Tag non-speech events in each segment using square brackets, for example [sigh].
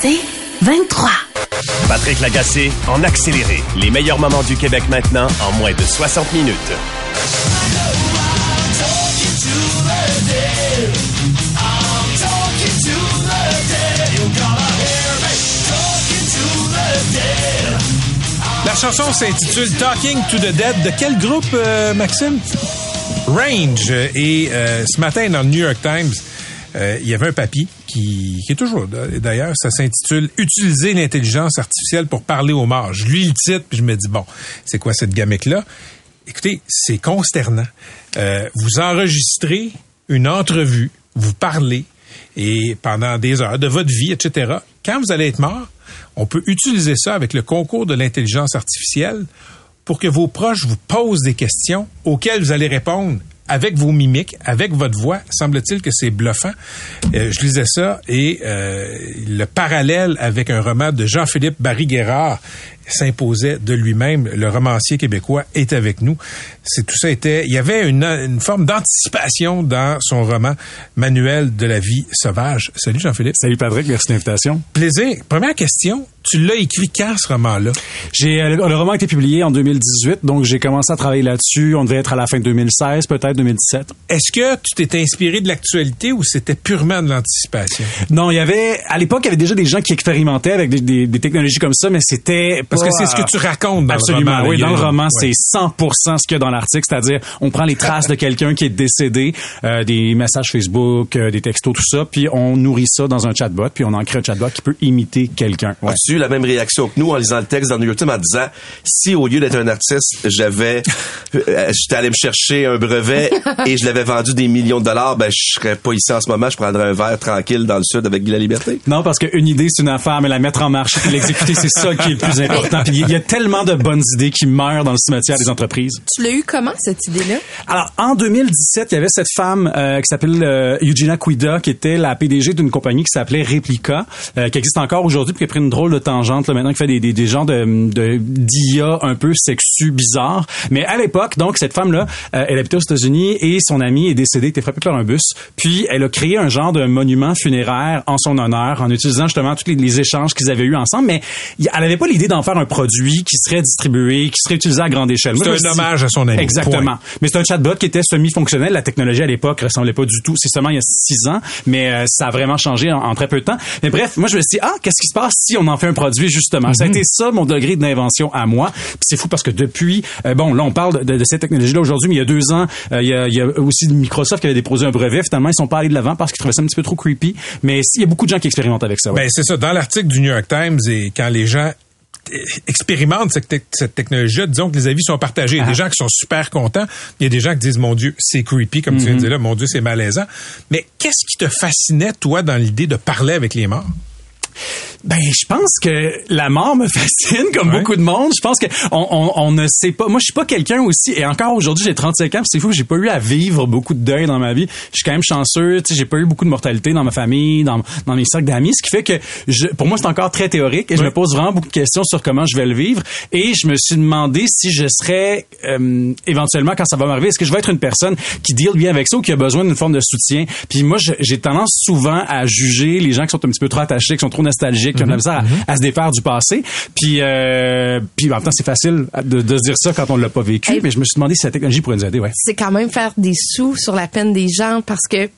C'est 23. Patrick Lagacé en accéléré. Les meilleurs moments du Québec maintenant en moins de 60 minutes. La chanson s'intitule Talking to the Dead. De quel groupe, euh, Maxime? Range. Et euh, ce matin, dans le New York Times, euh, il y avait un papier qui, est toujours d'ailleurs, ça s'intitule Utiliser l'intelligence artificielle pour parler aux morts. Je lis le titre, puis je me dis, bon, c'est quoi cette gamique-là? Écoutez, c'est consternant. Euh, vous enregistrez une entrevue, vous parlez, et pendant des heures de votre vie, etc. Quand vous allez être mort, on peut utiliser ça avec le concours de l'intelligence artificielle pour que vos proches vous posent des questions auxquelles vous allez répondre avec vos mimiques, avec votre voix. Semble-t-il que c'est bluffant. Euh, je lisais ça et euh, le parallèle avec un roman de Jean-Philippe Barry-Guerrard s'imposait de lui-même. Le romancier québécois est avec nous. C'est tout ça était. Il y avait une, une forme d'anticipation dans son roman Manuel de la vie sauvage. Salut Jean-Philippe. Salut Patrick, merci de l'invitation. Plaisir. Première question. Tu l'as écrit quand ce roman-là? J'ai euh, le roman a été publié en 2018, donc j'ai commencé à travailler là-dessus. On devait être à la fin de 2016, peut-être 2017. Est-ce que tu t'étais inspiré de l'actualité ou c'était purement de l'anticipation? Non, il y avait à l'époque il y avait déjà des gens qui expérimentaient avec des, des, des technologies comme ça, mais c'était parce que c'est ce que tu racontes dans Absolument, le roman. oui. Dans le roman, c'est 100% ce qu'il y a dans l'article, c'est-à-dire on prend les traces de quelqu'un qui est décédé, euh, des messages Facebook, euh, des textos, tout ça, puis on nourrit ça dans un chatbot, puis on en crée un chatbot qui peut imiter quelqu'un. Ouais. As-tu eu la même réaction que nous en lisant le texte dans le New York Times en disant si au lieu d'être un artiste, j'avais euh, j'étais allé me chercher un brevet [laughs] et je l'avais vendu des millions de dollars, ben je serais pas ici en ce moment, je prendrais un verre tranquille dans le sud avec Guy la Liberté. Non, parce qu'une idée, c'est une affaire, mais la mettre en marche et l'exécuter, c'est ça qui est le plus [laughs] important. Puis il y a tellement de bonnes idées qui meurent dans le cimetière des entreprises. Tu l'as eu comment, cette idée-là? Alors, en 2017, il y avait cette femme euh, qui s'appelle euh, Eugenia Quida, qui était la PDG d'une compagnie qui s'appelait Replica, euh, qui existe encore aujourd'hui, puis qui a pris une drôle de tangente là, maintenant, qui fait des, des, des genres de de- d'IA un peu sexu bizarre. Mais à l'époque, donc, cette femme-là, euh, elle habitait aux États-Unis et son ami est décédé, était frappé par un bus. Puis, elle a créé un genre de monument funéraire en son honneur, en utilisant justement tous les, les échanges qu'ils avaient eus ensemble. Mais elle avait pas l'idée d'en faire un produit qui serait distribué, qui serait utilisé à grande échelle. C'est un hommage à son ami. Exactement. Point. Mais c'est un chatbot qui était semi-fonctionnel. La technologie à l'époque ressemblait pas du tout. C'est seulement il y a six ans, mais euh, ça a vraiment changé en, en très peu de temps. Mais bref, moi je me suis dit ah qu'est-ce qui se passe si on en fait un produit justement? Ça a été ça mon degré d'invention à moi. C'est fou parce que depuis euh, bon là on parle de, de cette technologie là aujourd'hui, mais il y a deux ans euh, il, y a, il y a aussi Microsoft qui avait déposé un brevet. Finalement ils sont pas allés de l'avant parce qu'ils trouvaient ça un petit peu trop creepy. Mais il y a beaucoup de gens qui expérimentent avec ça. ouais. Ben, c'est ça. Dans l'article du New York Times, et quand les gens expérimentent cette, tec- cette technologie-là, disons que les avis sont partagés. Il y a des gens qui sont super contents. Il y a des gens qui disent, mon Dieu, c'est creepy, comme tu viens de dire là, mon Dieu, c'est malaisant. Mais qu'est-ce qui te fascinait, toi, dans l'idée de parler avec les morts? Ben, je pense que la mort me [laughs] fascine comme Ouais. beaucoup de monde. Je pense que on, on, on ne sait pas. Moi, je suis pas quelqu'un aussi. Et encore aujourd'hui, j'ai 35 ans. C'est fou, j'ai pas eu à vivre beaucoup de deuil dans ma vie. Je suis quand même chanceux. Tu sais, j'ai pas eu beaucoup de mortalité dans ma famille, dans, dans mes cercles d'amis, ce qui fait que je, pour moi, c'est encore très théorique. Et je me pose vraiment beaucoup de questions sur comment je vais le vivre. Et je me suis demandé si je serais euh, éventuellement quand ça va m'arriver, est-ce que je vais être une personne qui deal bien avec ça ou qui a besoin d'une forme de soutien? Puis moi, j'ai tendance souvent à juger les gens qui sont un petit peu trop attachés, qui sont trop nostalgiques, qui ont de la misère à, à se défaire du passé. Puis, euh, puis en même temps, c'est facile de, de se dire ça quand on l'a pas vécu. Hey. Mais je me suis demandé si la technologie pourrait nous aider. Ouais. C'est quand même faire des sous sur la peine des gens parce que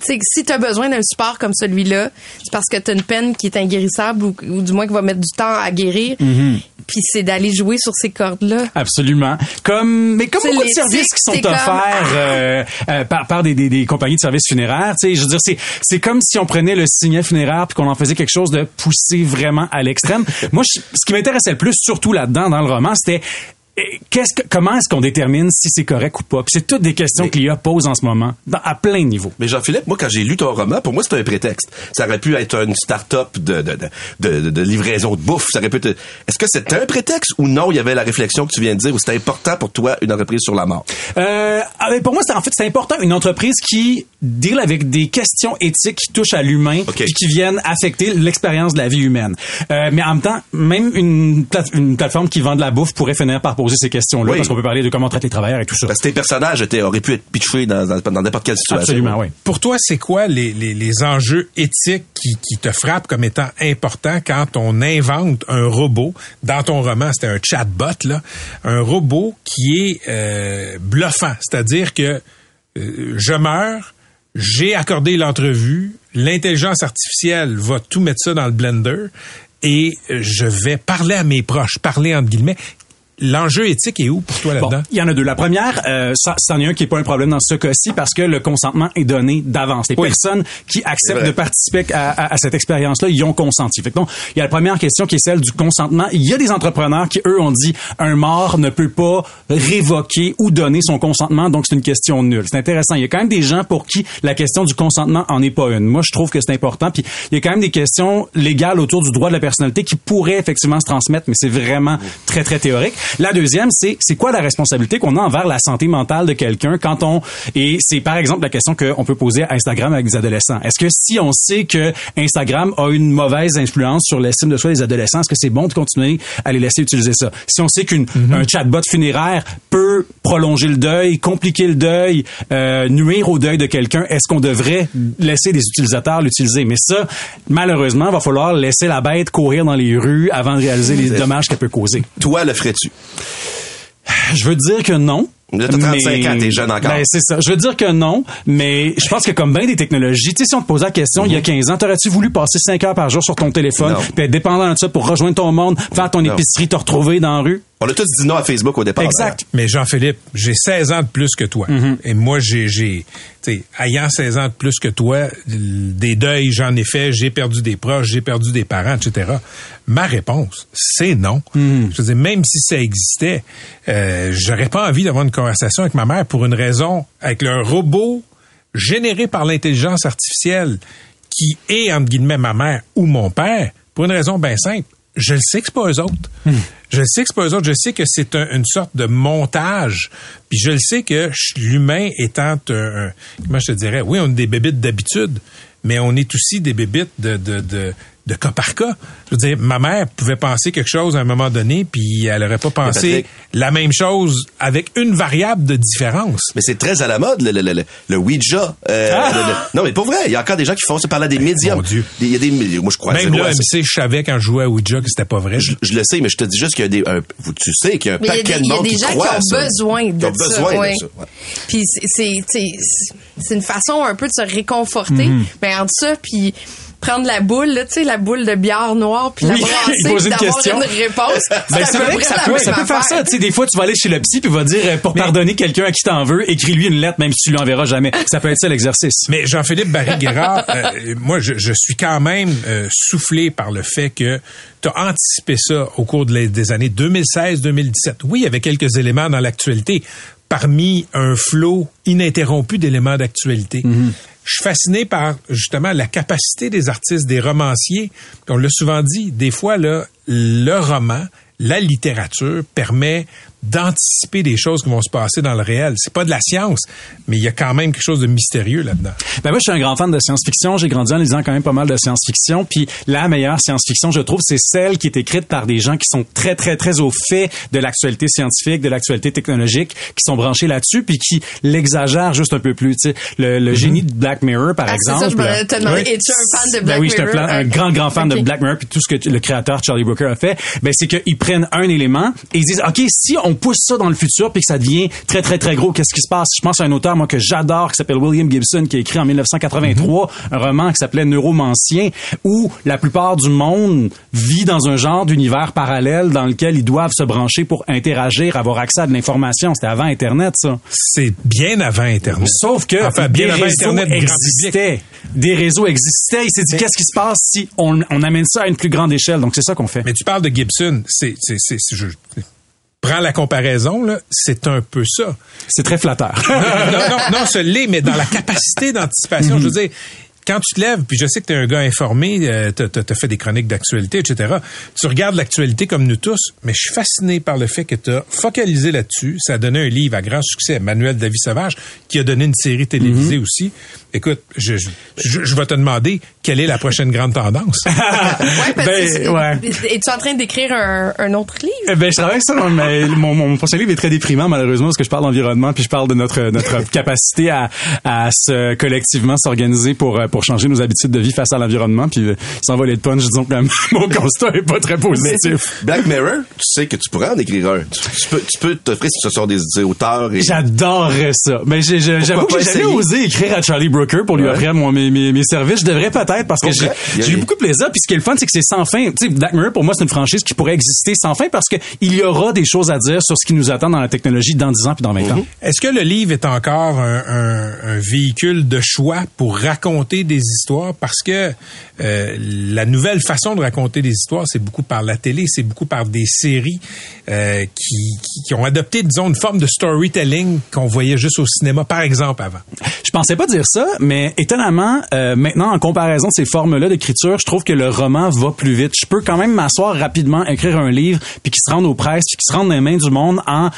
tu sais, si tu as besoin d'un support comme celui-là, c'est parce que tu as une peine qui est inguérissable ou, ou du moins qui va mettre du temps à guérir. Puis c'est d'aller jouer sur ces cordes-là. Absolument. Comme, mais comme beaucoup de services qui sont comme- offerts [laughs] euh, euh, par, par des, des, des compagnies de services funéraires, tu sais, je veux dire, c'est, c'est comme si on prenait le signet funéraire puis qu'on en faisait quelque chose de poussé vraiment à l'extrême. [laughs] Moi, je- ce qui m'intéressait le plus, surtout là-dedans, dans le roman, c'était Qu'est-ce que, comment est-ce qu'on détermine si c'est correct ou pas? Puis c'est toutes des questions que l'IA pose en ce moment, dans- à plein de niveaux. Mais Jean-Philippe, moi, quand j'ai lu ton roman, pour moi, c'était un prétexte. Ça aurait pu être une start-up de, de, de, livraison de bouffe. Ça aurait pu être... Est-ce que c'était un prétexte ou non, il y avait la réflexion que tu viens de dire, ou c'était important pour toi, une entreprise sur la mort? Euh, ah, ben, pour moi, c'est en fait c'est important une entreprise qui deal avec des questions éthiques qui touchent à l'humain puis qui viennent affecter l'expérience de la vie humaine. Euh, mais en même temps, même une, plate- une plateforme qui vend de la bouffe pourrait finir par poser ces questions-là Oui. parce qu'on peut parler de comment on traite les travailleurs et tout ça. Parce que tes personnages étaient, auraient pu être pitchés dans, dans, dans n'importe quelle situation. Absolument, oui. Pour toi, c'est quoi les, les, les enjeux éthiques qui, qui te frappent comme étant importants quand on invente un robot? Dans ton roman, c'était un chatbot, là. Un robot qui est euh, bluffant. C'est-à-dire que euh, je meurs, j'ai accordé l'entrevue, l'intelligence artificielle va tout mettre ça dans le blender et je vais parler à mes proches, parler entre guillemets. L'enjeu éthique est où pour toi Bon, là-dedans? il y en a deux. La première, euh, ça, c'en est un qui est pas un problème dans ce cas-ci parce que le consentement est donné d'avance. Les Oui. personnes qui acceptent de participer à, à- à cette expérience-là, ils ont consenti. Fait que donc, il y a la première question qui est celle du consentement. Il y a des entrepreneurs qui, eux, ont dit un mort ne peut pas révoquer ou donner son consentement, donc c'est une question nulle. C'est intéressant. Il y a quand même des gens pour qui la question du consentement en est pas une. Moi, je trouve que c'est important. Puis il y a quand même des questions légales autour du droit de la personnalité qui pourraient effectivement se transmettre, mais c'est vraiment très très théorique. La deuxième, c'est c'est quoi la responsabilité qu'on a envers la santé mentale de quelqu'un quand on et c'est par exemple la question qu'on peut poser à Instagram avec des adolescents. Est-ce que si on sait que Instagram a une mauvaise influence sur l'estime de soi des adolescents, est-ce que c'est bon de continuer à les laisser utiliser ça? Si on sait qu'un chatbot funéraire peut prolonger le deuil, compliquer le deuil, euh, nuire au deuil de quelqu'un, est-ce qu'on devrait laisser des utilisateurs l'utiliser? Mais ça, malheureusement, va falloir laisser la bête courir dans les rues avant de réaliser les dommages qu'elle peut causer. Toi, le ferais-tu? Je veux dire que non. Là, t'as 35 mais- ans, t'es jeune encore. Ben, c'est ça. Je veux dire que non, mais je pense que comme bien des technologies, tu si on te posait la question il y a 15 ans, t'aurais-tu voulu passer 5 heures par jour sur ton téléphone, puis être dépendant de ça pour rejoindre ton monde, faire ton Non. épicerie, te retrouver dans la rue? On a tous dit non à Facebook au départ. Exact. Mais Jean-Philippe, j'ai 16 ans de plus que toi. Et moi, j'ai, j'ai, tu sais, ayant 16 ans de plus que toi, des deuils, j'en ai fait, j'ai perdu des proches, j'ai perdu des parents, etc. Ma réponse, c'est non. Je veux dire, même si ça existait, euh, j'aurais pas envie d'avoir une conversation avec ma mère pour une raison, avec le robot généré par l'intelligence artificielle qui est, entre guillemets, ma mère ou mon père, pour une raison bien simple. Je le sais que c'est pas eux autres. Je le sais que c'est pas eux autres. Je sais que c'est un- une sorte de montage. Puis je le sais que l'humain étant un, un- comment je te dirais, oui, on est des bébites d'habitude, mais on est aussi des bébites de, de, de, de cas par cas. Je veux dire, ma mère pouvait penser quelque chose à un moment donné, puis elle aurait pas pensé Patrick. la même chose avec une variable de différence. Mais c'est très à la mode, le, le, le, le Ouija. Euh, Ah! le- le- non, mais pas vrai. Il y a encore des gens qui font ça parler à des médiums. Mon Dieu. Il y a des, moi, je crois Même là, ça. MC, je savais quand je jouais à Ouija que c'était pas vrai. Je, je le sais, mais je te dis juste qu'il y a des, un- tu sais qu'il y a un Mais il y a paquet des, de il y a monde des qui gens qui ont ça. besoin de Qui ont ça. besoin ouais. de ça. ouais. Puis c'est- c'est c'est- c'est une façon un peu de se réconforter. Mhm. Mais entre ça, puis prendre la boule, là, tu sais, la boule de bière noire, puis Oui, la brasser, [laughs] une d'avoir question. une réponse. [laughs] Ben, c'est vrai que ça peut, ça peut faire ça. Tu sais, des fois, tu vas aller chez le psy puis il va dire, euh, pour pardonner quelqu'un à qui t'en veux, écris-lui une lettre, même si tu lui enverras jamais. Ça peut être ça l'exercice. Mais Jean-Philippe Barry-Guerrard, [laughs] euh, moi, je, je suis quand même euh, soufflé par le fait que tu as anticipé ça au cours de les- des années 2016-2017. Oui, il y avait quelques éléments dans l'actualité, parmi un flot ininterrompu d'éléments d'actualité. Je suis fasciné par justement la capacité des artistes, des romanciers. On l'a souvent dit, des fois, là, le roman, la littérature permet d'anticiper des choses qui vont se passer dans le réel. C'est pas de la science, mais il y a quand même quelque chose de mystérieux là-dedans. Ben moi, je suis un grand fan de science-fiction. J'ai grandi en lisant quand même pas mal de science-fiction. Puis la meilleure science-fiction, je trouve, c'est celle qui est écrite par des gens qui sont très, très, très au fait de l'actualité scientifique, de l'actualité technologique, qui sont branchés là-dessus, puis qui l'exagèrent juste un peu plus. Tu sais, le, le génie de Black Mirror, par Ah, c'est exemple. ça, je me te demandais, Oui. es-tu un fan de Ben Black oui, je suis un, Mirror? plan- un grand, grand fan de Black Mirror, puis tout ce que le créateur Charlie Brooker a fait. Ben c'est qu'ils prennent un élément et ils disent, ok, si on pousse ça dans le futur, puis que ça devient très, très, très gros, qu'est-ce qui se passe? Je pense à un auteur moi que j'adore qui s'appelle William Gibson, qui a écrit en 1983 un roman qui s'appelait Neuromancien, où la plupart du monde vit dans un genre d'univers parallèle dans lequel ils doivent se brancher pour interagir, avoir accès à de l'information. C'était avant Internet, ça. C'est bien avant Internet. Sauf que Enfin, des bien avant réseaux Internet, existaient. Des réseaux existaient. Il s'est dit, qu'est-ce qui se passe si on, on amène ça à une plus grande échelle? Donc, c'est ça qu'on fait. Mais tu parles de Gibson, c'est, prends la comparaison là, c'est un peu ça. C'est très flatteur. [laughs] non, non, ce l'est, mais dans la capacité d'anticipation, je veux dire, quand tu te lèves, puis je sais que tu es un gars informé, euh, tu as, fait des chroniques d'actualité, etc. Tu regardes l'actualité comme nous tous, mais je suis fasciné par le fait que tu as focalisé là-dessus. Ça a donné un livre à grand succès, Manuel David Sauvage, qui a donné une série télévisée Mhm. aussi. Écoute, je, je, je- vais te demander quelle est la prochaine grande tendance. [laughs] Ouais, parce Ben, ouais. Es-tu en train d'écrire un, un autre livre? Eh Ben, je travaille sur ça, mais mon, mon prochain livre est très déprimant, malheureusement, parce que je parle d'environnement, puis je parle de notre, notre [laughs] capacité à, à se collectivement s'organiser pour, euh, pour changer nos habitudes de vie face à l'environnement, puis euh, sans voler de punch, disons que [laughs] mon constat est pas très positif. Black Mirror, tu sais que tu pourrais en écrire un. Tu, tu peux, tu peux t'offrir si ce sont des, des auteurs et... J'adorerais ça. Mais j'avoue que pas j'ai jamais osé écrire à Charlie Brooker pour lui Ouais. offrir moi, mes, mes, mes services. Je devrais peut-être parce que j'ai eu beaucoup de plaisir. Puis ce qui est le fun, c'est que c'est sans fin. Tu sais, Black Mirror, pour moi, c'est une franchise qui pourrait exister sans fin parce que il y aura des choses à dire sur ce qui nous attend dans la technologie dans 10 ans puis dans 20 ans. Est-ce que le livre est encore un, un- un véhicule de choix pour raconter des histoires? Parce que euh, la nouvelle façon de raconter des histoires, c'est beaucoup par la télé, c'est beaucoup par des séries euh, qui, qui- qui ont adopté, disons, une forme de storytelling qu'on voyait juste au cinéma, par exemple, avant. Je pensais pas dire ça, mais étonnamment, euh, maintenant, en comparaison de ces formes-là d'écriture, je trouve que le roman va plus vite. Je peux quand même m'asseoir rapidement, écrire un livre, puis qu'il se rende aux presses, puis qu'il se rende dans les mains du monde en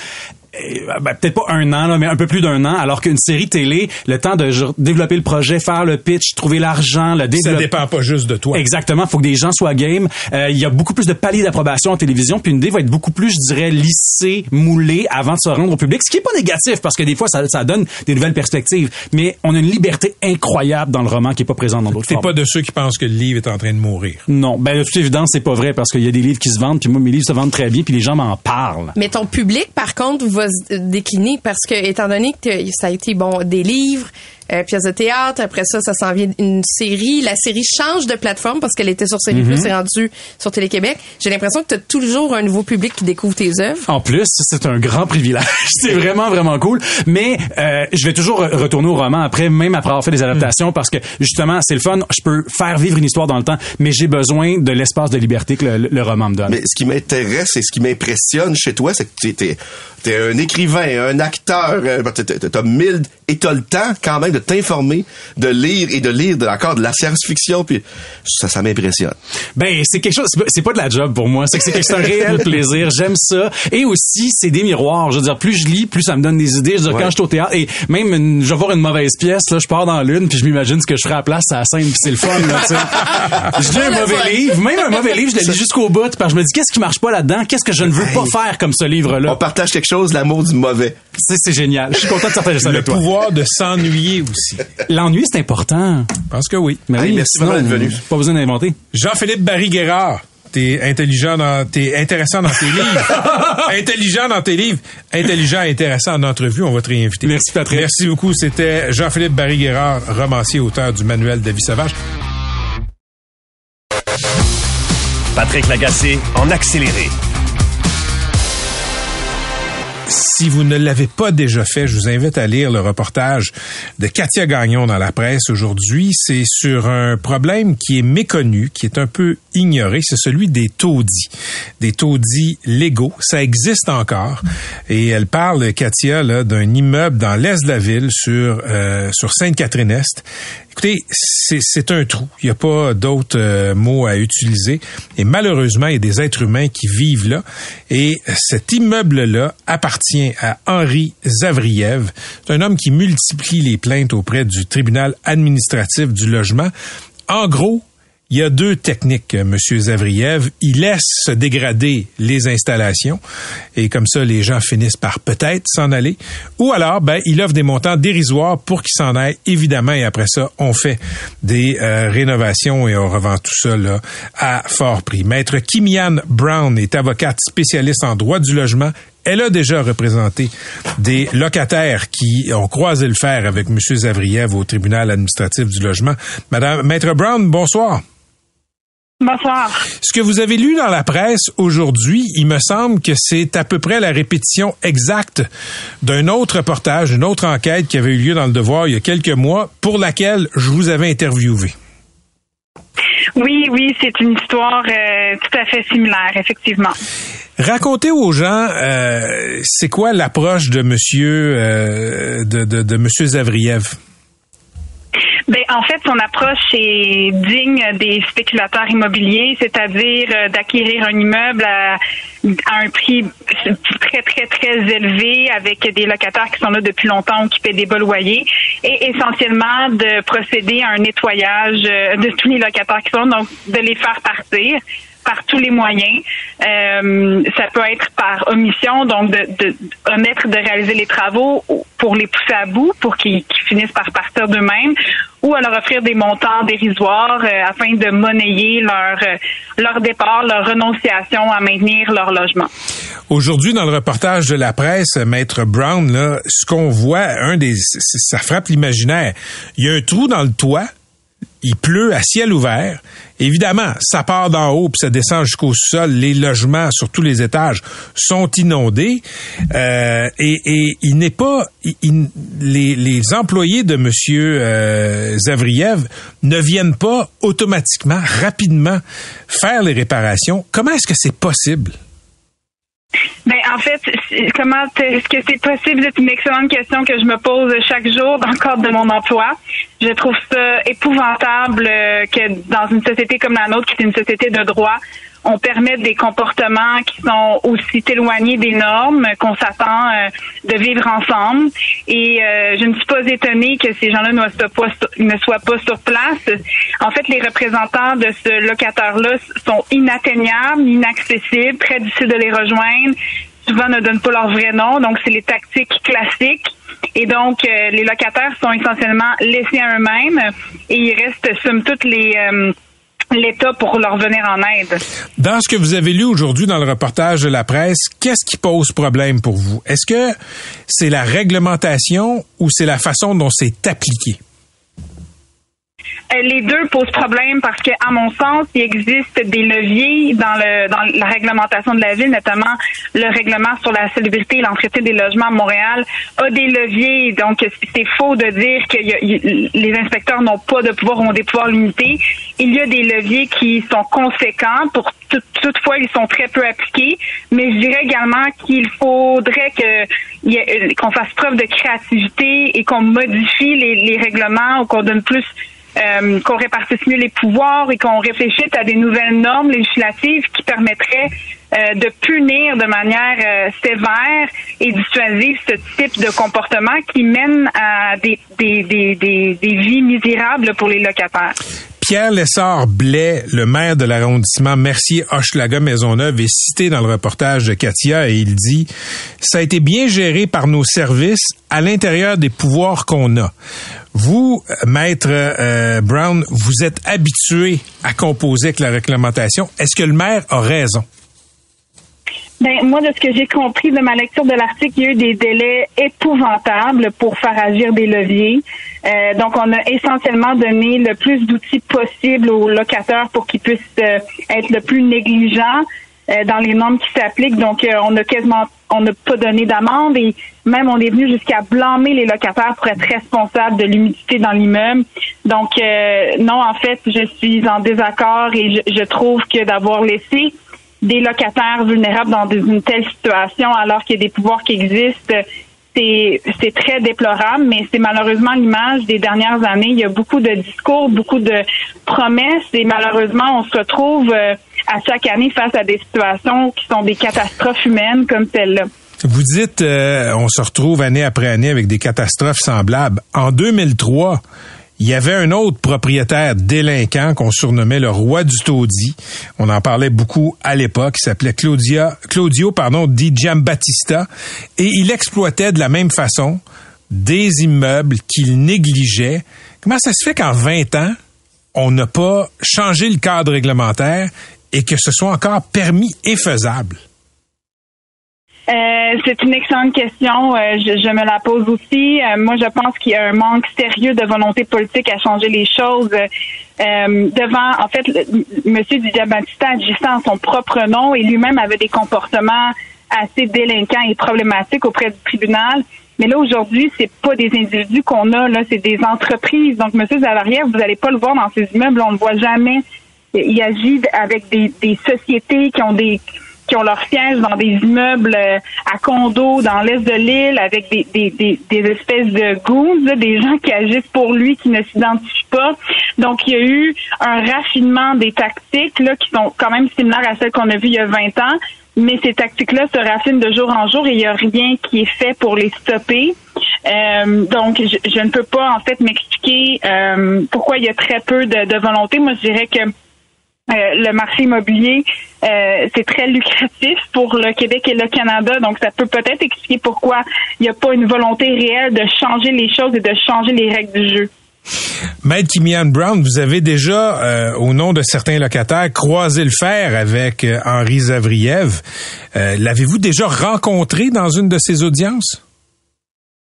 ben, peut-être pas un an, là, mais un peu plus d'un an, alors qu'une série télé, le temps de genre, développer le projet, faire le pitch, trouver l'argent, le Ça développer. dépend pas juste de toi. Exactement, faut que des gens soient game. Euh, Il y a beaucoup plus de paliers d'approbation en télévision, puis une idée va être beaucoup plus, je dirais, lissée, moulée avant de se rendre au public, ce qui est pas négatif parce que des fois ça, ça donne des nouvelles perspectives. Mais on a une liberté incroyable dans le roman qui est pas présente dans d'autres T'es formes. pas de ceux qui pensent que le livre est en train de mourir. Non, ben de toute évidence c'est pas vrai parce qu'il y a des livres qui se vendent, puis moi mes livres se vendent très bien, puis les gens m'en parlent. Mais ton public, par contre, va se décliner parce que, étant donné que ça a été, bon, des livres, euh, pièces de théâtre, après ça, ça s'en vient une série. La série change de plateforme parce qu'elle était sur Série Mhm. Plus et rendue sur Télé-Québec. J'ai l'impression que tu as toujours un nouveau public qui découvre tes œuvres. En plus, c'est un grand privilège. [laughs] c'est vraiment, vraiment cool. Mais euh, je vais toujours re- retourner au roman après, même après avoir fait des adaptations, parce que justement, c'est le fun. Je peux faire vivre une histoire dans le temps, mais j'ai besoin de l'espace de liberté que le, le roman me donne. Mais ce qui m'intéresse et ce qui m'impressionne chez toi, c'est que tu t'es, t'es un écrivain, un acteur, euh, t'as- t'as t'as mille et t'as le temps quand même de t'informer, de lire et de lire de, encore de la science-fiction, puis ça, ça m'impressionne. Ben, c'est quelque chose, c'est pas- de la job pour moi. C'est que c'est un réel [laughs] plaisir. J'aime ça. Et aussi, c'est des miroirs. Je veux dire, plus je lis, plus ça me donne des idées. Je veux dire, Ouais. quand je suis au théâtre, et même une- je vais voir une mauvaise pièce, là, je pars dans l'une, puis je m'imagine ce que je ferai à la place à la scène, puis c'est le fun, là, tu sais. [laughs] Je lis un mauvais livre, même un mauvais livre, je le lis [laughs] jusqu'au bout, parce que je me dis, qu'est-ce qui marche pas là-dedans? Qu'est-ce que je ne veux pas faire comme ce On livre-là? partage quelque chose, l'amour du mauvais. C'est c'est génial. Je suis content de partager ça Le avec toi. Pouvoir de s'ennuyer aussi. L'ennui, c'est important. Je pense que oui. Mais oui, merci d'être venu. Pas besoin d'inventer. Jean-Philippe Barry-Guerrard. T'es intelligent dans, t'es intéressant dans tes livres. [laughs] intelligent dans tes livres. Intelligent et intéressant en entrevue. On va te réinviter. Merci, Patrick. Merci beaucoup. C'était Jean-Philippe Barry-Guerrard, romancier, auteur du manuel de vie sauvage. Patrick Lagacé en accéléré. Si vous ne l'avez pas déjà fait, je vous invite à lire le reportage de Katia Gagnon dans la presse aujourd'hui. C'est sur un problème qui est méconnu, qui est un peu ignoré. C'est celui des taudis. Des taudis légaux. Ça existe encore. Et elle parle, Katia, là, d'un immeuble dans l'est de la ville sur, euh, sur Sainte-Catherine-Est. Écoutez, c'est un trou. Il n'y a pas d'autres euh, mots à utiliser. Et malheureusement, il y a des êtres humains qui vivent là. Et cet immeuble-là appartient à Henri Zavriev. C'est un homme qui multiplie les plaintes auprès du tribunal administratif du logement. En gros, il y a deux techniques, euh, Monsieur Zavriev. Il laisse se dégrader les installations et comme ça, les gens finissent par peut-être s'en aller. Ou alors, ben, il offre des montants dérisoires pour qu'ils s'en aillent, évidemment. Et après ça, on fait des euh, rénovations et on revend tout ça à fort prix. Maître Kimian Brown est avocate spécialiste en droit du logement. Elle a déjà représenté des locataires qui ont croisé le fer avec M. Zavriev au tribunal administratif du logement. Madame Maître Brown, bonsoir. Bonsoir. Ce que vous avez lu dans la presse aujourd'hui, il me semble que c'est à peu près la répétition exacte d'un autre reportage, une autre enquête qui avait eu lieu dans le Devoir il y a quelques mois, pour laquelle je vous avais interviewé. Oui, oui, c'est une histoire euh, tout à fait similaire, effectivement. Racontez aux gens, euh, c'est quoi l'approche de Monsieur euh, de, de, de Monsieur Zavriev? Ben, en fait, son approche est digne des spéculateurs immobiliers, c'est-à-dire euh, d'acquérir un immeuble à, un prix très, très, très élevé avec des locataires qui sont là depuis longtemps ou qui paient des bas loyers et essentiellement de procéder à un nettoyage euh, de tous les locataires qui sont, donc de les faire partir par tous les moyens. Euh, ça peut être par omission, donc de, de, omettre de réaliser les travaux pour les pousser à bout, pour qu'ils finissent par partir d'eux-mêmes, ou à leur offrir des montants dérisoires euh, afin de monnayer leur euh, leur départ, leur renonciation à maintenir leur logement. Aujourd'hui, dans le reportage de la presse, Maître Brown, là, ce qu'on voit, un des, ça frappe l'imaginaire. Il y a un trou dans le toit il pleut à ciel ouvert. Évidemment, ça part d'en haut puis ça descend jusqu'au sol. Les logements sur tous les étages sont inondés euh, et, il n'est pas les, employés de Monsieur euh, Zavriev ne viennent pas automatiquement, rapidement faire les réparations. Comment est-ce que c'est possible? Ben, en fait, comment est-ce que c'est possible? C'est une excellente question que je me pose chaque jour dans le cadre de mon emploi. Je trouve ça épouvantable euh, que dans une société comme la nôtre, qui est une société de droit, on permet des comportements qui sont aussi éloignés des normes qu'on s'attend euh, de vivre ensemble. Et euh, je ne suis pas étonnée que ces gens-là ne soient, pas, sur place. En fait, les représentants de ce locataire-là sont inatteignables, inaccessibles, très difficiles de les rejoindre. Souvent ne donnent pas leur vrai nom, donc c'est les tactiques classiques. Et donc, euh, les locataires sont essentiellement laissés à eux-mêmes et ils restent, somme toute, les l'État pour leur venir en aide. Dans ce que vous avez lu aujourd'hui dans le reportage de la presse, qu'est-ce qui pose problème pour vous? Est-ce que c'est la réglementation ou c'est la façon dont c'est appliqué? Euh, les deux posent problème parce que, à mon sens, il existe des leviers dans, le, dans la réglementation de la ville, notamment le règlement sur la salubrité et l'entretien des logements à Montréal a des leviers. Donc, c'est faux de dire que les inspecteurs n'ont pas de pouvoir ou ont des pouvoirs limités. Il y a des leviers qui sont conséquents. Pour toutefois, ils sont très peu appliqués. Mais je dirais également qu'il faudrait que qu'on fasse preuve de créativité et qu'on modifie les, les règlements ou qu'on donne plus euh, qu'on répartisse mieux les pouvoirs et qu'on réfléchisse à des nouvelles normes législatives qui permettraient euh, de punir de manière euh, sévère et dissuasive ce type de comportement qui mène à des, des, des, des, des vies misérables pour les locataires. Pierre Lessard Blais, le maire de l'arrondissement Mercier-Hochelaga-Maisonneuve, est cité dans le reportage de Katia et il dit Ça a été bien géré par nos services à l'intérieur des pouvoirs qu'on a. Vous, maître euh, Brown, vous êtes habitué à composer avec la réglementation. Est-ce que le maire a raison? Ben, moi, de ce que j'ai compris de ma lecture de l'article, il y a eu des délais épouvantables pour faire agir des leviers. Euh, donc, on a essentiellement donné le plus d'outils possible aux locataires pour qu'ils puissent euh, être le plus négligents euh, dans les normes qui s'appliquent. Donc, on a quasiment, on n'a pas donné d'amende et même on est venu jusqu'à blâmer les locataires pour être responsables de l'humidité dans l'immeuble. Donc, non, en fait, je suis en désaccord et je, je trouve que d'avoir laissé des locataires vulnérables dans une telle situation alors qu'il y a des pouvoirs qui existent, c'est très déplorable, mais c'est malheureusement l'image des dernières années. Il y a beaucoup de discours, beaucoup de promesses et malheureusement, on se retrouve euh, à chaque année face à des situations qui sont des catastrophes humaines comme celle-là. Vous dites, euh, on se retrouve année après année avec des catastrophes semblables. En 2003, il y avait un autre propriétaire délinquant qu'on surnommait le roi du taudis. On en parlait beaucoup à l'époque. Il s'appelait Claudia, Claudio pardon, Di Giambattista. Et il exploitait de la même façon des immeubles qu'il négligeait. Comment ça se fait qu'en 20 ans, on n'a pas changé le cadre réglementaire et que ce soit encore permis et faisable? Euh, c'est une excellente question. Euh, je, me la pose aussi. Euh, moi, je pense qu'il y a un manque sérieux de volonté politique à changer les choses. devant, en fait, M. Diabantista agissait en son propre nom et lui-même avait des comportements assez délinquants et problématiques auprès du tribunal. Mais là, aujourd'hui, c'est pas des individus qu'on a, là, c'est des entreprises. Donc, M. Zavariev, vous n'allez pas le voir dans ces immeubles, on ne le voit jamais. Il agit avec des, des sociétés qui ont des qui ont leur siège dans des immeubles euh, à condos dans l'est de l'île avec des, des, des, des espèces de goons, des gens qui agissent pour lui, qui ne s'identifient pas. Donc, il y a eu un raffinement des tactiques là, qui sont quand même similaires à celles qu'on a vues il y a 20 ans, mais ces tactiques-là se raffinent de jour en jour et il n'y a rien qui est fait pour les stopper. Euh, donc, je, je ne peux pas en fait m'expliquer euh, pourquoi il y a très peu de, de volonté. Moi, je dirais que euh, le marché immobilier, euh, c'est très lucratif pour le Québec et le Canada, donc ça peut peut-être expliquer pourquoi il n'y a pas une volonté réelle de changer les choses et de changer les règles du jeu. Maître Kimian Brown, vous avez déjà, euh, au nom de certains locataires, croisé le fer avec Henri Zavriev. L'avez-vous déjà rencontré dans une de ces audiences?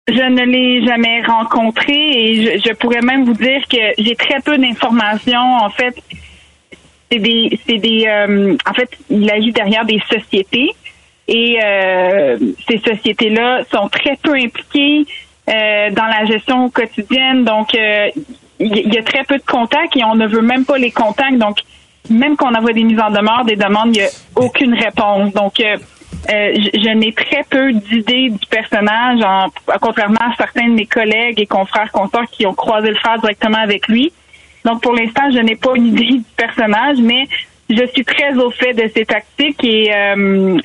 Je ne l'ai jamais rencontré et je, je pourrais même vous dire que j'ai très peu d'informations. En fait, c'est des, c'est des, euh, en fait, il agit derrière des sociétés et euh, ces sociétés-là sont très peu impliquées euh, dans la gestion quotidienne. Donc, euh, il y, a très peu de contacts et on ne veut même pas les contacts. Donc, même qu'on envoie des mises en demeure, des demandes, il n'y a aucune réponse. Donc, euh, euh, je, je n'ai très peu d'idées du personnage, en, contrairement à certains de mes collègues et confrères consorts qui ont croisé le fer directement avec lui. Donc, pour l'instant, je n'ai pas une idée du personnage, mais je suis très au fait de ces tactiques et, euh,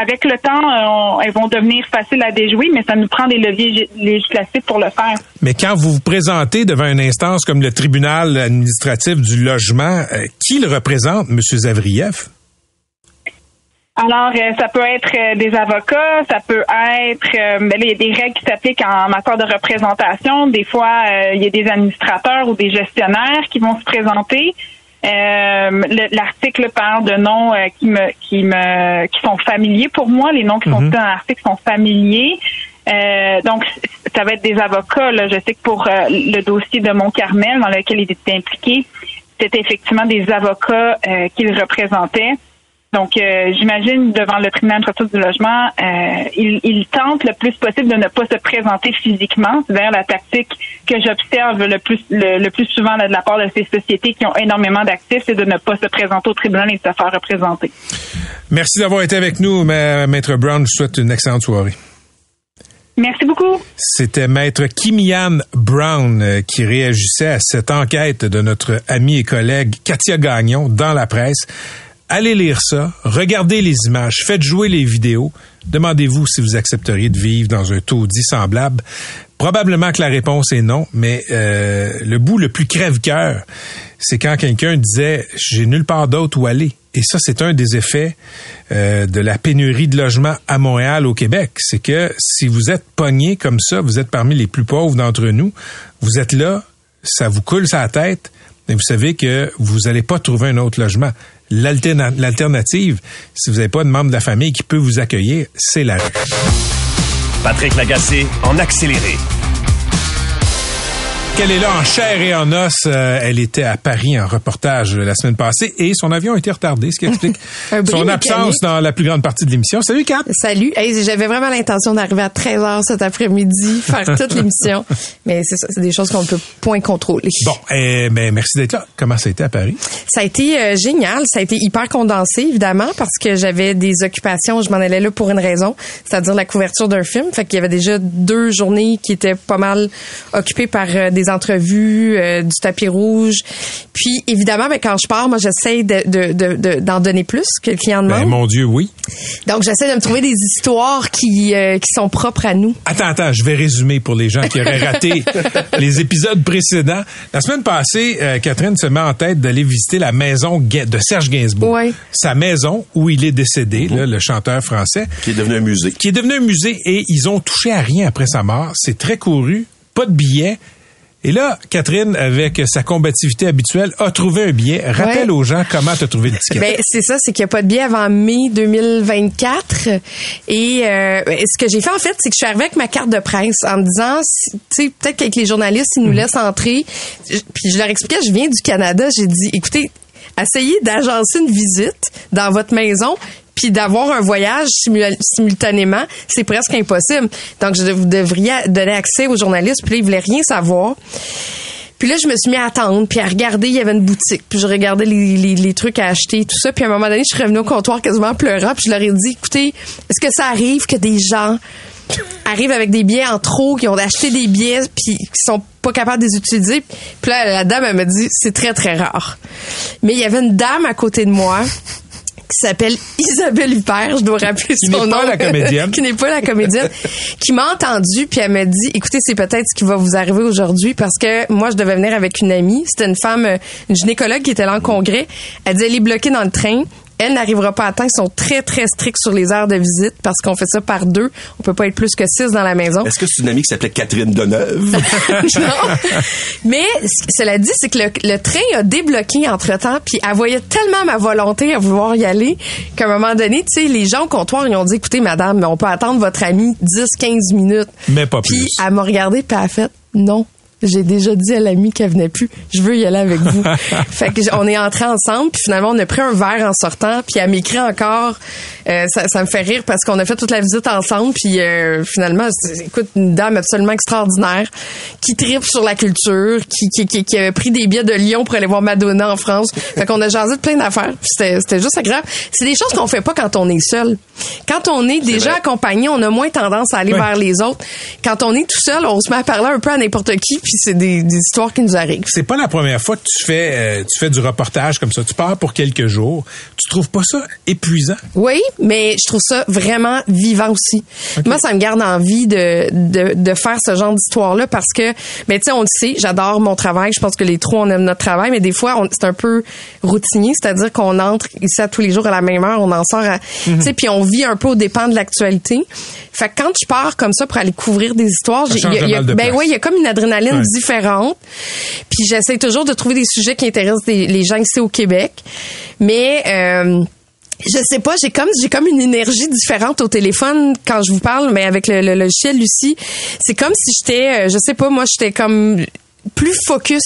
avec le temps, on- elles vont devenir faciles à déjouer, mais ça nous prend des leviers législatifs pour le faire. Mais quand vous vous présentez devant une instance comme le tribunal administratif du logement, euh, qui le représente, M. Zavriev? Alors, euh, ça peut être euh, des avocats, ça peut être, euh, ben là, il y a des règles qui s'appliquent en matière de représentation. Des fois, euh, il y a des administrateurs ou des gestionnaires qui vont se présenter. Euh, le- L'article parle de noms euh, qui me qui me qui sont familiers pour moi. Les noms qui sont cités dans l'article sont familiers. Euh, donc, ça va être des avocats. Là. Je sais que pour le dossier de Mont-Carmel, dans lequel il était impliqué, c'était effectivement des avocats euh, qu'il représentait. Donc, euh, j'imagine devant le tribunal administratif du logement, euh, il, il tente le plus possible de ne pas se présenter physiquement. C'est d'ailleurs la tactique que j'observe le plus le, le plus souvent là, de la part de ces sociétés qui ont énormément d'actifs, c'est de ne pas se présenter au tribunal et de se faire représenter. Merci d'avoir été avec nous, Ma- Maître Brown. Je vous souhaite une excellente soirée. Merci beaucoup. C'était Maître Kimian Brown euh, qui réagissait à cette enquête de notre ami et collègue Katia Gagnon dans la presse. Allez lire ça, regardez les images, faites jouer les vidéos. Demandez-vous si vous accepteriez de vivre dans un taudis semblable. Probablement que la réponse est non, mais euh, le bout le plus crève-cœur, c'est quand quelqu'un disait j'ai nulle part d'autre où aller. Et ça, c'est un des effets euh, de la pénurie de logements à Montréal, au Québec. C'est que si vous êtes pogné comme ça, vous êtes parmi les plus pauvres d'entre nous, vous êtes là, ça vous coule sa tête, mais vous savez que vous n'allez pas trouver un autre logement. L'alterna- L'alternative, si vous n'avez pas de membre de la famille qui peut vous accueillir, c'est la rue. Patrick Lagacé en accéléré. Qu'elle est là en chair et en os. Euh, elle était à Paris en reportage la semaine passée et son avion a été retardé, ce qui explique [laughs] son absence mécanique. dans la plus grande partie de l'émission. Salut Kat! Salut. Hey, J'avais vraiment l'intention d'arriver à 13h cet après-midi, faire toute [laughs] l'émission. Mais c'est ça, c'est des choses qu'on ne peut point contrôler. Bon, eh, ben, merci d'être là. Comment ça a été à Paris? Ça a été euh, génial. Ça a été hyper condensé, évidemment, parce que j'avais des occupations. Je m'en allais là pour une raison, c'est-à-dire la couverture d'un film. Fait qu'il y avait déjà deux journées qui étaient pas mal occupées par euh, des entrevues, euh, du tapis rouge. Puis, évidemment, ben, quand je pars, moi, j'essaie de, de, de- de- d'en donner plus que le client demande. Ben, mon Dieu, oui. Donc, j'essaie de me trouver des histoires qui, euh, qui sont propres à nous. Attends, attends, je vais résumer pour les gens qui auraient raté [laughs] les épisodes précédents. La semaine passée, euh, Catherine se met en tête d'aller visiter la maison de Serge Gainsbourg. Ouais. Sa maison où il est décédé, là, le chanteur français. Qui est devenu un musée. qui est devenu un musée et ils ont touché à rien après sa mort. C'est très couru, pas de billets. Et là, Catherine, avec sa combativité habituelle, a trouvé un billet. Rappelle Ouais. aux gens comment tu as trouvé le ticket. Ben c'est ça, c'est qu'il n'y a pas de billet avant mai 2024. Et euh, ce que j'ai fait en fait, c'est que je suis arrivée avec ma carte de presse en me disant, tu sais, peut-être qu'avec les journalistes, ils nous laissent entrer. Puis je leur expliquais, je viens du Canada. J'ai dit, écoutez, essayez d'agencer une visite dans votre maison. Puis d'avoir un voyage simu- simultanément, c'est presque impossible. Donc, je, vous donner accès aux journalistes. Puis là, ils voulaient rien savoir. Puis là, je me suis mis à attendre, puis à regarder, il y avait une boutique. Puis je regardais les, les, trucs à acheter, tout ça. Puis à un moment donné, je suis revenue au comptoir quasiment en pleurant. Puis je leur ai dit, écoutez, est-ce que ça arrive que des gens arrivent avec des billets en trop, qui ont acheté des billets, puis qui sont pas capables de les utiliser? Puis là, la dame, elle me dit, c'est très, très rare. Mais il y avait une dame à côté de moi qui s'appelle Isabelle Huppert, je dois rappeler Qui son n'est nom. pas la comédienne. [laughs] qui n'est pas la comédienne. qui m'a entendu puis elle m'a dit écoutez, c'est peut-être ce qui va vous arriver aujourd'hui parce que moi je devais venir avec une amie, c'était une femme une gynécologue qui était là en congrès. Elle dit elle est bloquée dans le train. Elle n'arrivera pas à temps. Ils sont très, très stricts sur les heures de visite parce qu'on fait ça par deux. On peut pas être plus que six dans la maison. Est-ce que c'est une amie qui s'appelait Catherine Deneuve? [laughs] non. Mais cela dit, c'est que le, le train a débloqué entre-temps, puis elle voyait tellement ma volonté à vouloir y aller qu'à un moment donné, tu sais, les gens au comptoir, ils ont dit, écoutez, madame, on peut attendre votre amie 10-15 minutes. Mais pas Puis plus. elle m'a regardé, puis elle a fait, non. J'ai déjà dit à l'ami qu'elle venait plus. Je veux y aller avec vous. [laughs] fait que on est entrés ensemble, puis finalement on a pris un verre en sortant, puis elle m'écrit encore. Euh, ça, ça me fait rire parce qu'on a fait toute la visite ensemble, puis euh, finalement, écoute, une dame absolument extraordinaire qui tripe sur la culture, qui, qui, qui, qui avait pris des billets de Lyon pour aller voir Madonna en France. Fait qu'on a jasé de plein d'affaires. C'était c'était juste agréable. C'est des choses qu'on fait pas quand on est seul. Quand on est déjà vrai. accompagné, on a moins tendance à aller vers les autres. Quand on est tout seul, on se met à parler un peu à n'importe qui, puis c'est des, des histoires qui nous arrivent. C'est pas la première fois que tu fais euh, tu fais du reportage comme ça. Tu pars pour quelques jours. Tu trouves pas ça épuisant? Oui, mais je trouve ça vraiment vivant aussi. Moi, ça me garde envie de, de, de faire ce genre d'histoire-là parce que, ben, tu sais, on le sait, j'adore mon travail. Je pense que les trois, on aime notre travail, mais des fois, c'est un peu routinier, c'est-à-dire qu'on entre ici à tous les jours à la même heure, on en sort à, tu sais, puis on vit un peu au dépend de l'actualité. Fait que quand je pars comme ça pour aller couvrir des histoires, il y a- a- ben place. oui, il y a comme une adrénaline Ouais. différente. Puis j'essaie toujours de trouver des sujets qui intéressent des- les gens ici au Québec. Mais euh, je sais pas, j'ai comme j'ai comme une énergie différente au téléphone quand je vous parle, mais avec le, le logiciel Lucie, c'est comme si j'étais, euh, je sais pas, moi j'étais comme plus focus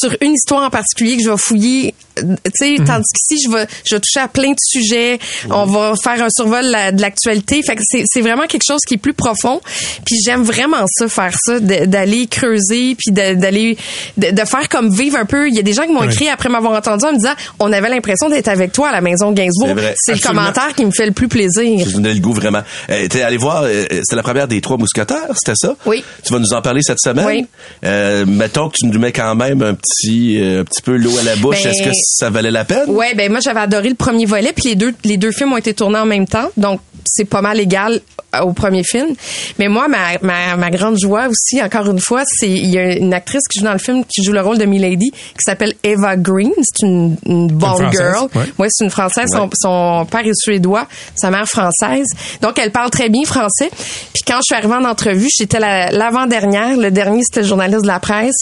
sur une histoire en particulier que je vais fouiller euh, sais tandis qu'ici je vais je vais toucher à plein de sujets on va faire un survol la- de l'actualité fait que c'est vraiment quelque chose qui est plus profond puis j'aime vraiment ça faire ça d'aller creuser puis d'aller de, de faire comme vivre un peu il y a des gens qui m'ont écrit après m'avoir entendu en me disant on avait l'impression d'être avec toi à la maison Gainsbourg C'est le commentaire qui me fait le plus plaisir Je le goût vraiment. Euh, t'es allé voir, euh, c'était la première des trois mousquetaires, c'était ça? Oui. Tu vas nous en parler cette semaine? Oui. Euh, mettons que tu nous mets quand même un petit, euh, un petit peu l'eau à la bouche. Ben, Est-ce que ça valait la peine? Ouais, ben moi j'avais adoré le premier volet, puis les deux les deux films ont été tournés en même temps, donc c'est pas mal égal au premier film. Mais moi, ma, ma, ma grande joie aussi, encore une fois, c'est il y a une actrice qui joue dans le film qui joue le rôle de Milady, qui s'appelle Eva Green. C'est une, une Bond Française, girl. ouais. Ouais, c'est une française. Son, son père est suédois, sa mère française. Donc elle parle très bien français. Puis quand je suis arrivée en entrevue, j'étais la- l'avant-dernière. le dernier c'était le journaliste de la presse.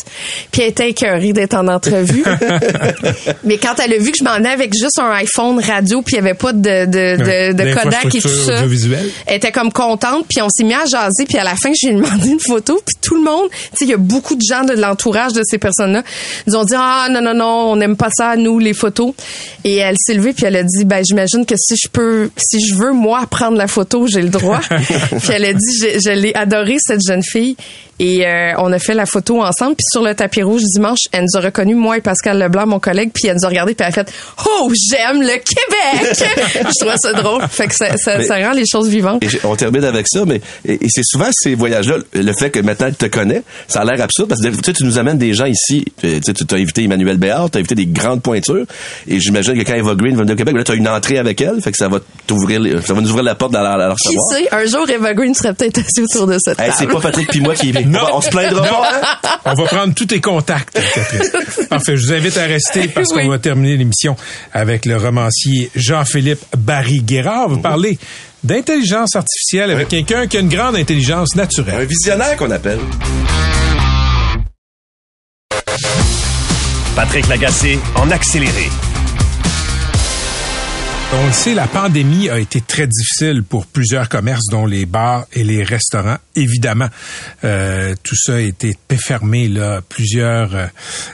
Puis elle était écœurée d'être en entrevue. [laughs] Mais quand elle a vu que je m'en venais avec juste un iPhone radio, puis il y avait pas de de, de, Ouais, de Kodak et tout ça, elle était comme contente. Puis on s'est mis à jaser. Puis à la fin, je lui ai demandé une photo. Puis tout le monde, tu sais, il y a beaucoup de gens de l'entourage de ces personnes-là, nous ont dit ah non non non, on n'aime pas ça nous les photos. Et elle s'est levée puis elle a dit ben j'imagine que si je peux, si je veux moi prendre la photo, j'ai le droit. [laughs] puis elle a dit je, je l'ai adorée cette jeune fille. Et euh, on a fait la photo ensemble. Puis sur le tapis rouge dimanche, elle nous a reconnu moi et Pascal Leblanc, mon collègue. Puis elle nous a regardé puis elle a fait oh j'aime le Québec. [laughs] je trouve ça drôle. Fait que ça, ça, Mais- ça rend les choses vivantes. Et on termine avec ça, mais et, et c'est souvent ces voyages-là, le fait que maintenant tu te connais, ça a l'air absurde parce que tu sais, tu nous amènes des gens ici. Tu sais, tu as invité Emmanuel Béard, tu as invité des grandes pointures, et j'imagine que quand Eva Green va venir au Québec, là tu as une entrée avec elle, fait que ça va t'ouvrir, ça va nous ouvrir la porte dans la, la Qui sait, un jour Eva Green serait peut-être assis autour de cette Hey, table. c'est pas Patrick puis moi qui [laughs] [laughs] Non. on, va- on se plaindra pas. hein? On va prendre tous tes contacts, Catherine. Parfait. Je vous invite à rester [laughs] parce Oui. qu'on va terminer l'émission avec le romancier Jean-Philippe Barry-Guérard. Vous parlez d'intelligence artificielle avec quelqu'un qui a une grande intelligence Un naturelle. visionnaire qu'on appelle. Patrick Lagacé en accéléré. On le sait, la pandémie a été très difficile pour plusieurs commerces, dont les bars et les restaurants. Évidemment, euh, tout ça a été fermé là, plusieurs, euh,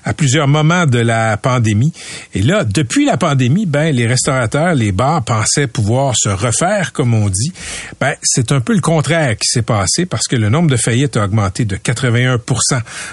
à plusieurs moments de la pandémie. Et là, depuis la pandémie, ben les restaurateurs, les bars pensaient pouvoir se refaire, comme on dit. Ben c'est un peu le contraire qui s'est passé parce que le nombre de faillites a augmenté de 81%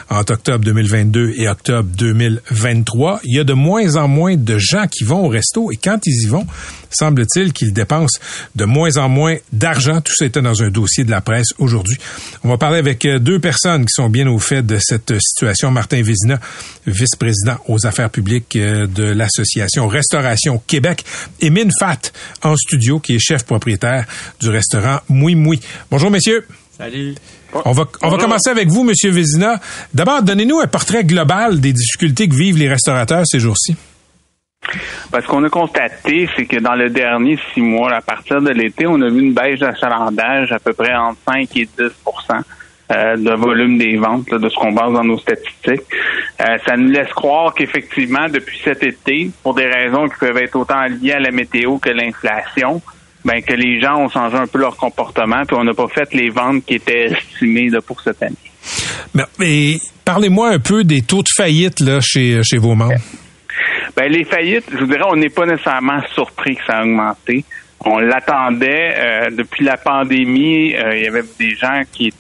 entre octobre 2022 et octobre 2023. Il y a de moins en moins de gens qui vont au resto et quand ils y vont, semble-t-il qu'ils dépensent de moins en moins d'argent. Tout ça était dans un dossier de la presse aujourd'hui. On va parler avec euh, deux personnes qui sont bien au fait de cette situation. Martin Vézina, vice-président aux affaires publiques euh, de l'Association Restauration Québec, et Mine Fat en studio, qui est chef propriétaire du restaurant Moui Moui. Bonjour, messieurs. Salut. On va, on va commencer avec vous, Monsieur Vézina. D'abord, donnez-nous un portrait global des difficultés que vivent les restaurateurs ces jours-ci. Parce qu'on a constaté, c'est que dans le dernier six mois, à partir de l'été, on a vu une baisse d'achalandage à peu près entre 5 et 10% euh, de volume des ventes, de ce qu'on base dans nos statistiques. Euh, ça nous laisse croire qu'effectivement, depuis cet été, pour des raisons qui peuvent être autant liées à la météo que l'inflation, ben que les gens ont changé un peu leur comportement, puis on n'a pas fait les ventes qui étaient estimées pour cette année. Mais, parlez-moi un peu des taux de faillite là, chez, chez vos membres. Ben, les faillites, je vous dirais, on n'est pas nécessairement surpris que ça a augmenté. On l'attendait euh, depuis la pandémie. Euh, il y avait des gens qui,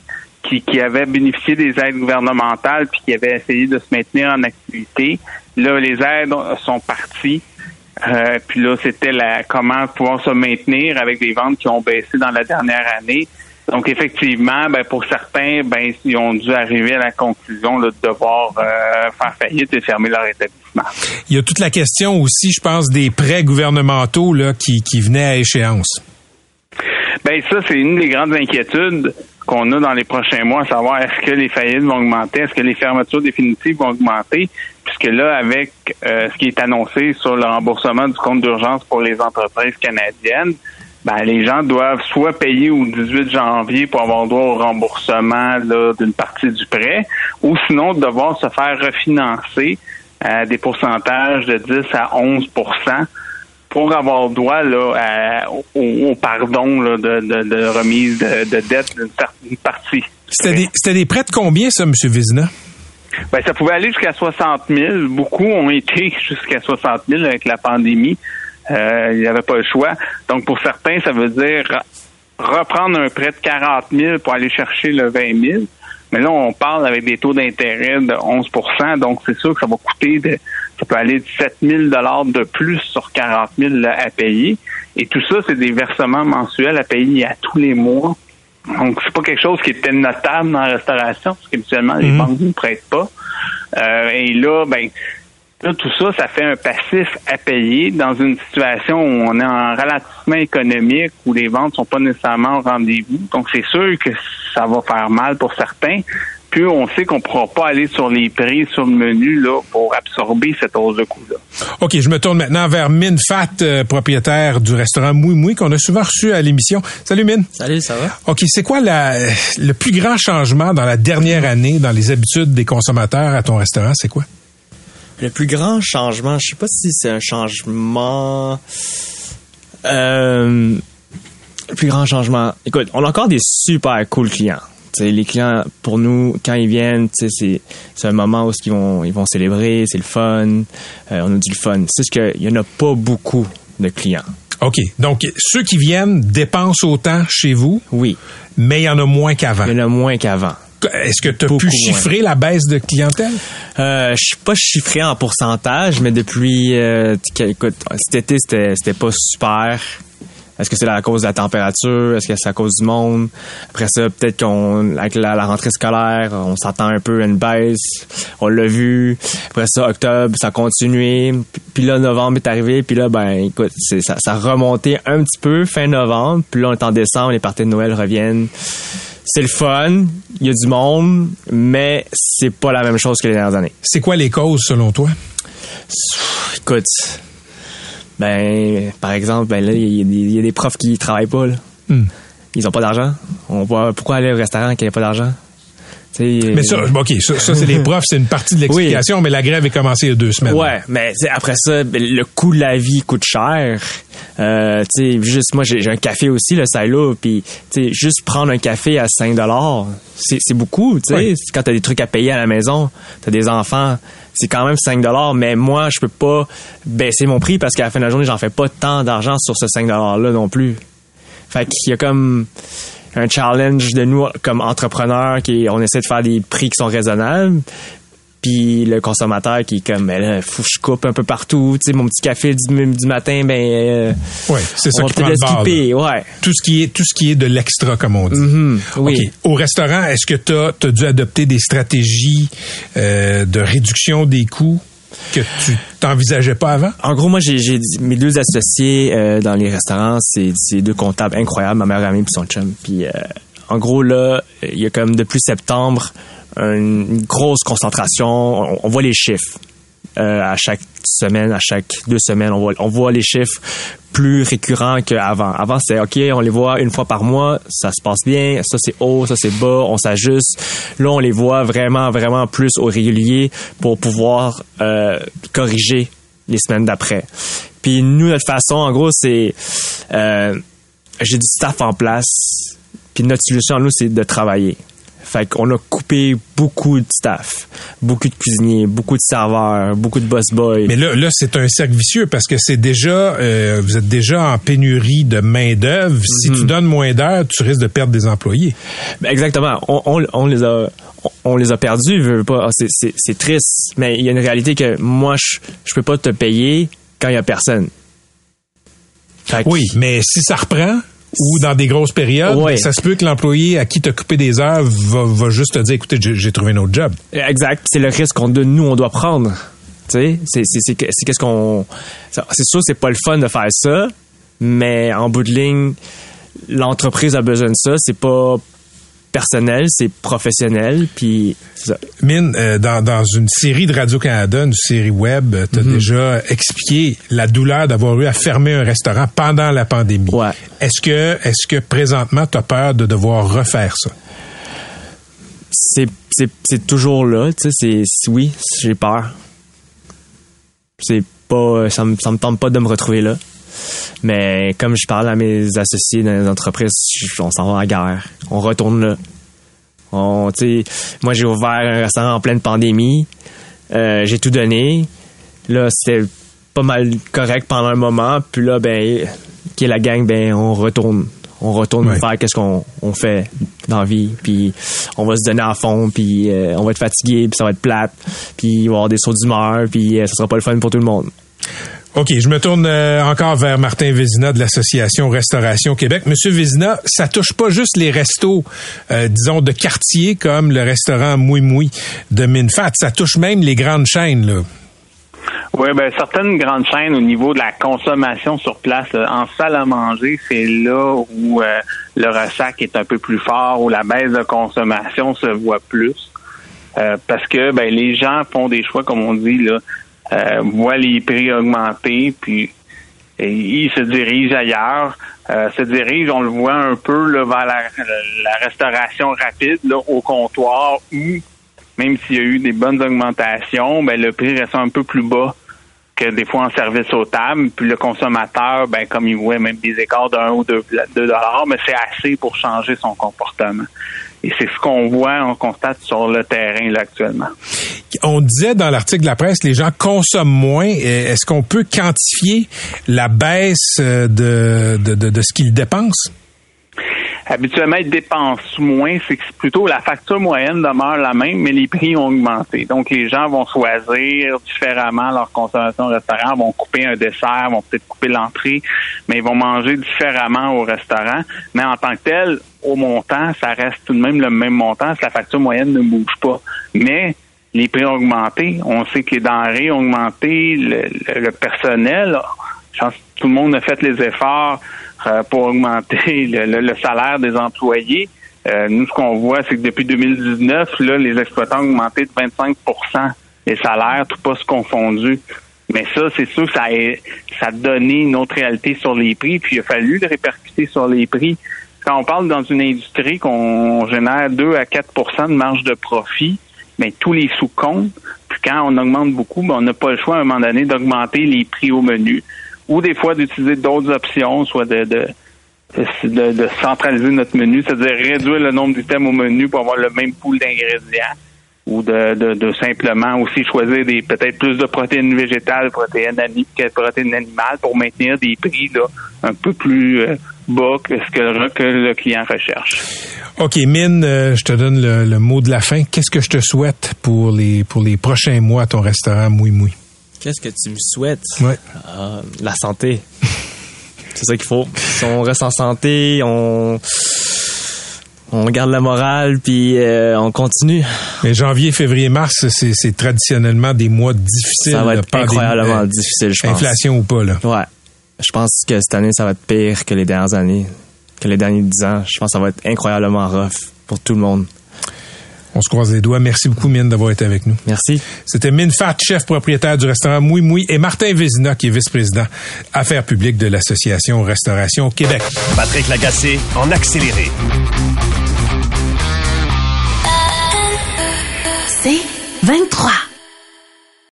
qui, avaient bénéficié des aides gouvernementales puis qui avaient essayé de se maintenir en activité. Là, les aides sont parties. Euh, puis là, c'était la comment pouvoir se maintenir avec des ventes qui ont baissé dans la dernière année. Donc effectivement, ben, pour certains, ben ils ont dû arriver à la conclusion de devoir euh, faire faillite et fermer leur établissement. Il y a toute la question aussi, je pense, des prêts gouvernementaux là qui, qui venaient à échéance. Ben ça, c'est une des grandes inquiétudes qu'on a dans les prochains mois, à savoir est-ce que les faillites vont augmenter, est-ce que les fermetures définitives vont augmenter, puisque là, avec euh, ce qui est annoncé sur le remboursement du compte d'urgence pour les entreprises canadiennes, ben, les gens doivent soit payer au 18 janvier pour avoir droit au remboursement d'une partie du prêt, ou sinon devoir se faire refinancer à des pourcentages de 10 à 11% pour avoir droit là, au, pardon là, de, de, remise de, dette d'une partie. C'était des, prêts de combien, ça, M. Vizina? Ben, ça pouvait aller jusqu'à 60 000. Beaucoup ont été [laughs] jusqu'à 60 000 avec la pandémie. Euh, il n'y avait pas le choix. Donc, pour certains, ça veut dire reprendre un prêt de 40 000 pour aller chercher le 20 000. Mais là, on parle avec des taux d'intérêt de 11% donc c'est sûr que ça va coûter, de, ça peut aller de 7 000 de plus sur 40 000 à payer. Et tout ça, c'est des versements mensuels à payer à tous les mois. Donc, c'est pas quelque chose qui était notable dans la restauration, parce qu'habituellement, les mhm. banques ne prêtent pas. Euh, et là, ben, Là, tout ça, ça fait un passif à payer dans une situation où on est en ralentissement économique, où les ventes sont pas nécessairement au rendez-vous. Donc, c'est sûr que ça va faire mal pour certains. Puis, on sait qu'on pourra pas aller sur les prix, sur le menu, là, pour absorber cette hausse de coût-là. OK, je me tourne maintenant vers Mine Fat, euh, propriétaire du restaurant Moui Moui, qu'on a souvent reçu à l'émission. Salut, Mine. Salut, ça va? OK, c'est quoi la, le plus grand changement dans la dernière année dans les habitudes des consommateurs à ton restaurant? C'est quoi? Le plus grand changement, je sais pas si c'est un changement. Euh, le plus grand changement. Écoute, on a encore des super cool clients. T'sais, les clients, pour nous, quand ils viennent, c'est, c'est un moment où ils vont, ils vont célébrer, c'est le fun. Euh, on a dit le fun. C'est ce qu'il y en a pas beaucoup de clients. OK. Donc, ceux qui viennent dépensent autant chez vous. Oui. Mais il y en a moins qu'avant. Il y en a moins qu'avant. Est-ce que tu as pu chiffrer la baisse de clientèle? Euh, je suis pas chiffré en pourcentage, mais depuis euh, écoute, cet été, c'était, pas super. Est-ce que c'est à cause de la température? Est-ce que c'est à cause du monde? Après ça, peut-être qu'on, avec la, rentrée scolaire, on s'attend un peu à une baisse. On l'a vu. Après ça, octobre, ça a continué. Puis là, novembre est arrivé. Puis là, ben, écoute, ça, ça a remonté un petit peu fin novembre. Puis là, on est en décembre, les parties de Noël reviennent c'est le fun, il y a du monde, mais c'est pas la même chose que les dernières années. C'est quoi les causes selon toi? Écoute, ben, par exemple, ben là, il y, a des profs qui travaillent pas, là. Hmm. Ils ont pas d'argent. On voit pourquoi aller au restaurant quand il n'y a pas d'argent? Mais ça, OK, ça, c'est les [laughs] profs, c'est une partie de l'explication, mais la grève est commencée il y a deux semaines. Ouais, mais après ça, ben, le coût de la vie coûte cher. Euh, tu sais, juste moi j'ai un café aussi le silo puis tu sais juste prendre un café à 5 dollars, c'est beaucoup, tu sais, Oui. quand t'as des trucs à payer à la maison, t'as des enfants, c'est quand même 5 dollars mais moi je peux pas baisser mon prix parce qu'à la fin de la journée, j'en fais pas tant d'argent sur ce 5 dollars là non plus. Fait qu'il y a comme un challenge de nous comme entrepreneurs qui on essaie de faire des prix qui sont raisonnables. Puis le consommateur qui est comme ben là faut que je coupe un peu partout. Tu sais mon petit café du, du matin ben euh, Ouais, c'est ça on qui te prend le laisse bord, skipper, ouais. Tout ce qui est tout ce qui est de l'extra comme on dit. Mhm, oui. Au restaurant, est-ce que tu as, dû adopter des stratégies euh, de réduction des coûts? Que tu t'envisageais pas avant? En gros, moi, j'ai, mes deux associés euh, dans les restaurants, c'est, deux comptables incroyables, ma meilleure amie puis son chum. Puis, euh, en gros, là, il y a comme depuis septembre une, grosse concentration. On, on voit les chiffres euh, à chaque semaine, à chaque deux semaines. On voit, on voit les chiffres plus récurrents qu'avant. Avant, c'est OK, on les voit une fois par mois, ça se passe bien, ça c'est haut, ça c'est bas, on s'ajuste. Là, on les voit vraiment, vraiment plus au régulier pour pouvoir euh, corriger les semaines d'après. Puis nous, notre façon, en gros, c'est euh, j'ai du staff en place. Puis notre solution, nous, c'est de travailler. Fait qu'on a coupé beaucoup de staff, beaucoup de cuisiniers, beaucoup de serveurs, beaucoup de boss boys. Mais là, là c'est un cercle vicieux parce que c'est déjà, euh, vous êtes déjà en pénurie de main d'œuvre. Mhm. Si tu donnes moins d'heures, tu risques de perdre des employés. Ben, exactement. On, on, on les a on, les a perdus. Ah, C'est, triste, mais il y a une réalité que moi je je peux pas te payer quand il y a personne. Fait Oui, mais si ça reprend ou dans des grosses périodes, ça se peut que l'employé à qui t'as coupé des heures va, va juste te dire, écoutez, j'ai trouvé un autre job. Exact. C'est le risque qu'on nous on doit prendre. Tu sais, c'est c'est c'est que- c'est qu'est-ce qu'on c'est sûr c'est pas le fun de faire ça, mais en bout de ligne l'entreprise a besoin de ça, c'est pas personnel, c'est professionnel puis c'est ça. Mine, euh, dans, dans une série de Radio-Canada, une série web, tu as Mhm. déjà expliqué la douleur d'avoir eu à fermer un restaurant pendant la pandémie. Ouais. Est-ce que, est-ce que présentement, tu as peur de devoir refaire ça? c'est c'est c'est toujours là, tu sais, oui, j'ai peur. C'est pas ça me ça me tente pas de me retrouver là. Mais comme je parle à mes associés dans les entreprises, on s'en va à la guerre. On retourne là. On, moi j'ai ouvert un restaurant en pleine pandémie. Euh, j'ai tout donné. Là, c'était pas mal correct pendant un moment. Puis là, ben, qui est la gang, ben, on retourne. On retourne Ouais. faire qu'est-ce qu'on on fait dans la vie. Puis on va se donner à fond. Puis euh, on va être fatigué. Puis ça va être plate. Puis il va y avoir des sauts d'humeur. Puis euh, ça sera pas le fun pour tout le monde. OK, je me tourne euh, encore vers Martin Vézina de l'Association Restauration Québec. Monsieur Vézina, ça touche pas juste les restos, euh, disons, de quartier comme le restaurant Moui Moui de Minfat. Ça touche même les grandes chaînes, là. Oui, ben certaines grandes chaînes au niveau de la consommation sur place, en salle à manger, c'est là où euh, le ressac est un peu plus fort, où la baisse de consommation se voit plus. Parce que ben les gens font des choix, comme on dit, là, euh, voient les prix augmenter, puis et ils se dirigent ailleurs, euh, se dirigent, on le voit un peu là, vers la, restauration rapide là, au comptoir où même s'il y a eu des bonnes augmentations, ben le prix reste un peu plus bas que des fois en service aux tables. Puis le consommateur, ben comme il voit même des écarts d'un ou deux dollars, mais c'est assez pour changer son comportement. Et c'est ce qu'on voit, on constate sur le terrain là, actuellement. On disait dans l'article de la presse, les gens consomment moins. Est-ce qu'on peut quantifier la baisse euh, de, de, de, de ce qu'ils dépensent? Habituellement, ils dépensent moins, c'est que plutôt la facture moyenne demeure la même, mais les prix ont augmenté. Donc, les gens vont choisir différemment leur consommation au restaurant, vont couper un dessert, vont peut-être couper l'entrée, mais ils vont manger différemment au restaurant. Mais en tant que tel, au montant, ça reste tout de même le même montant si la facture moyenne ne bouge pas. Mais les prix ont augmenté. On sait que les denrées ont augmenté, le, le- le personnel. Je pense que tout le monde a fait les efforts euh, pour augmenter [laughs] le, le- le salaire des employés. Euh, nous, ce qu'on voit, c'est que depuis 2019, là, les exploitants ont augmenté de 25% les salaires, tout pas confondu. Mais ça, c'est sûr que ça a, ça a donné une autre réalité sur les prix, puis il a fallu le répercuter sur les prix. Quand on parle dans une industrie qu'on génère 2 à 4% de marge de profit, mais tous les sous comptent. Puis quand on augmente beaucoup, ben, on n'a pas le choix à un moment donné d'augmenter les prix au menu. Ou des fois d'utiliser d'autres options, soit de, de de, centraliser notre menu, c'est-à-dire réduire le nombre d'items au menu pour avoir le même pool d'ingrédients ou de, de, simplement aussi choisir des peut-être plus de protéines végétales, protéines que protéines animales pour maintenir des prix là, un peu plus euh, bas que ce que, le client recherche. OK, Mine, euh, je te donne le, le, mot de la fin. Qu'est-ce que je te souhaite pour les pour les prochains mois à ton restaurant Moui Moui? Qu'est-ce que tu me souhaites? Ouais. Euh, la santé. [laughs] C'est ça qu'il faut. Si on reste en santé, on on garde la morale puis euh, on continue. Mais janvier, février, mars, c'est traditionnellement des mois difficiles. Ça va être incroyablement difficile, je pense. Inflation ou pas là. Ouais. Je pense que cette année ça va être pire que les dernières années, que les derniers dix ans. Je pense que ça va être incroyablement rough pour tout le monde. On se croise les doigts. Merci beaucoup, Mine, d'avoir été avec nous. Merci. C'était Mine Fat, chef propriétaire du restaurant Moui Moui, et Martin Vézina, qui est vice-président affaires publiques de l'Association Restauration Québec. Patrick Lagacé, en accéléré. C'est 23.